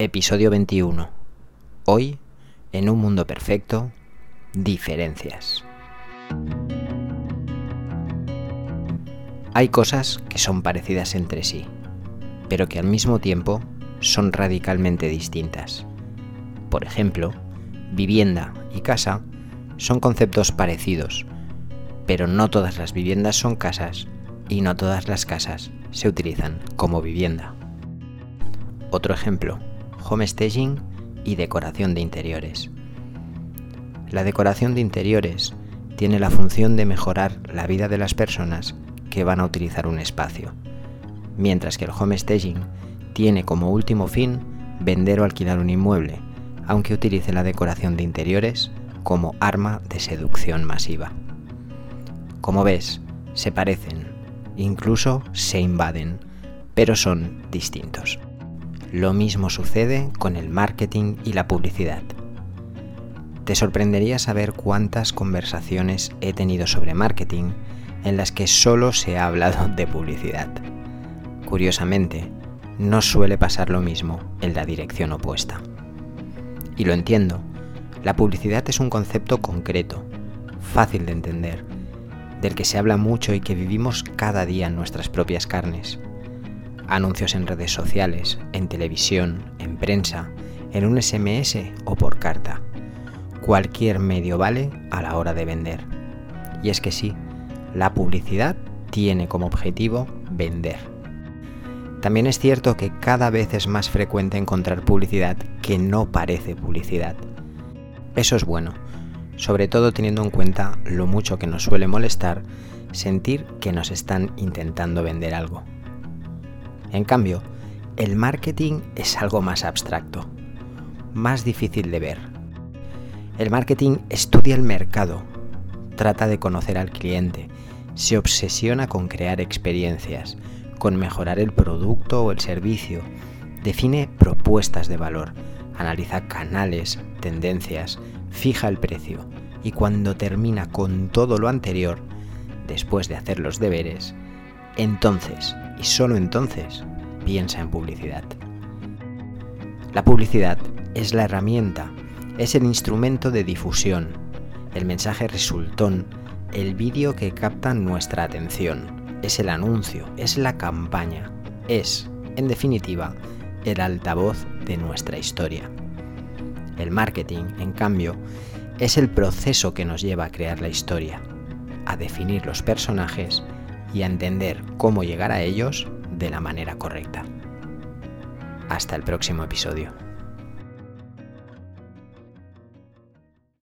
Episodio 21. Hoy, en un mundo perfecto, diferencias. Hay cosas que son parecidas entre sí, pero que al mismo tiempo son radicalmente distintas. Por ejemplo, vivienda y casa son conceptos parecidos, pero no todas las viviendas son casas y no todas las casas se utilizan como vivienda. Otro ejemplo, homestaging y decoración de interiores. La decoración de interiores tiene la función de mejorar la vida de las personas que van a utilizar un espacio, mientras que el homestaging tiene como último fin vender o alquilar un inmueble, aunque utilice la decoración de interiores como arma de seducción masiva. Como ves, se parecen, incluso se invaden, pero son distintos. Lo mismo sucede con el marketing y la publicidad. Te sorprendería saber cuántas conversaciones he tenido sobre marketing en las que solo se ha hablado de publicidad. Curiosamente, no suele pasar lo mismo en la dirección opuesta. Y lo entiendo, la publicidad es un concepto concreto, fácil de entender, del que se habla mucho y que vivimos cada día en nuestras propias carnes anuncios en redes sociales, en televisión, en prensa, en un SMS o por carta. Cualquier medio vale a la hora de vender. Y es que sí, la publicidad tiene como objetivo vender. También es cierto que cada vez es más frecuente encontrar publicidad que no parece publicidad. Eso es bueno, sobre todo teniendo en cuenta lo mucho que nos suele molestar sentir que nos están intentando vender algo. En cambio, el marketing es algo más abstracto, más difícil de ver. El marketing estudia el mercado, trata de conocer al cliente, se obsesiona con crear experiencias, con mejorar el producto o el servicio, define propuestas de valor, analiza canales, tendencias, fija el precio y cuando termina con todo lo anterior, después de hacer los deberes, entonces y solo entonces piensa en publicidad. La publicidad es la herramienta, es el instrumento de difusión, el mensaje resultón, el vídeo que capta nuestra atención, es el anuncio, es la campaña, es, en definitiva, el altavoz de nuestra historia. El marketing, en cambio, es el proceso que nos lleva a crear la historia, a definir los personajes y a entender cómo llegar a ellos de la manera correcta. Hasta el próximo episodio.